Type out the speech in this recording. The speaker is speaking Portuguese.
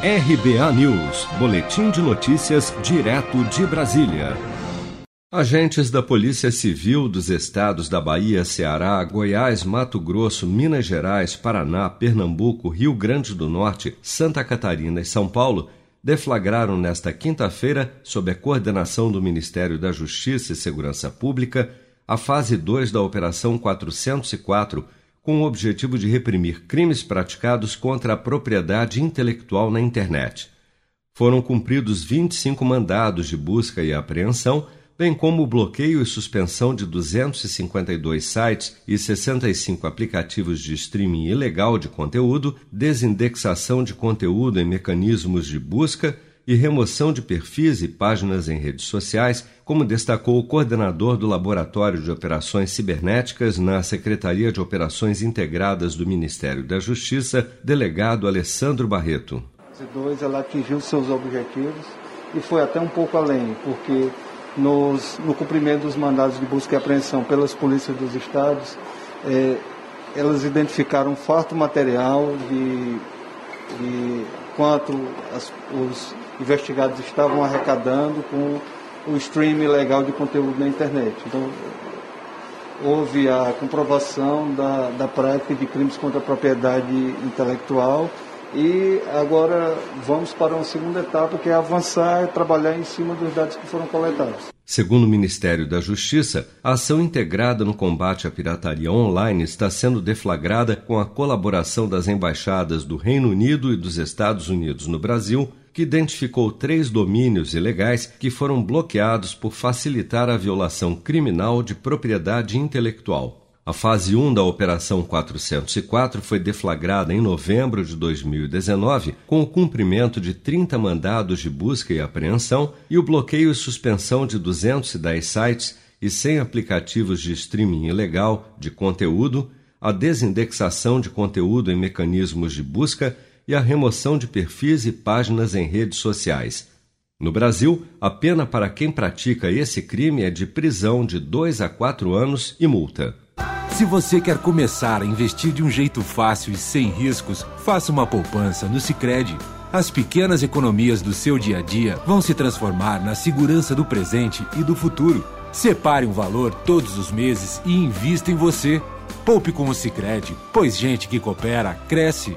RBA News, Boletim de Notícias, direto de Brasília. Agentes da Polícia Civil dos estados da Bahia, Ceará, Goiás, Mato Grosso, Minas Gerais, Paraná, Pernambuco, Rio Grande do Norte, Santa Catarina e São Paulo deflagraram nesta quinta-feira, sob a coordenação do Ministério da Justiça e Segurança Pública, a fase 2 da Operação 404 com o objetivo de reprimir crimes praticados contra a propriedade intelectual na internet. Foram cumpridos 25 mandados de busca e apreensão, bem como o bloqueio e suspensão de 252 sites e 65 aplicativos de streaming ilegal de conteúdo, desindexação de conteúdo em mecanismos de busca e remoção de perfis e páginas em redes sociais, como destacou o coordenador do Laboratório de Operações Cibernéticas na Secretaria de Operações Integradas do Ministério da Justiça, delegado Alessandro Barreto. ela atingiu seus objetivos e foi até um pouco além, porque nos, no cumprimento dos mandados de busca e apreensão pelas polícias dos estados, eh, elas identificaram forte material de, de quanto as, os investigados estavam arrecadando com o streaming legal de conteúdo na internet. Então, houve a comprovação da, da prática de crimes contra a propriedade intelectual e agora vamos para uma segunda etapa que é avançar e trabalhar em cima dos dados que foram coletados. Segundo o Ministério da Justiça, a ação integrada no combate à pirataria online está sendo deflagrada com a colaboração das embaixadas do Reino Unido e dos Estados Unidos no Brasil, que identificou três domínios ilegais que foram bloqueados por facilitar a violação criminal de propriedade intelectual. A fase 1 da Operação 404 foi deflagrada em novembro de 2019, com o cumprimento de 30 mandados de busca e apreensão e o bloqueio e suspensão de 210 sites e 100 aplicativos de streaming ilegal de conteúdo, a desindexação de conteúdo em mecanismos de busca e a remoção de perfis e páginas em redes sociais. No Brasil, a pena para quem pratica esse crime é de prisão de 2 a 4 anos e multa. Se você quer começar a investir de um jeito fácil e sem riscos, faça uma poupança no Sicredi. As pequenas economias do seu dia a dia vão se transformar na segurança do presente e do futuro. Separe um valor todos os meses e invista em você. Poupe com o Sicredi, pois gente que coopera cresce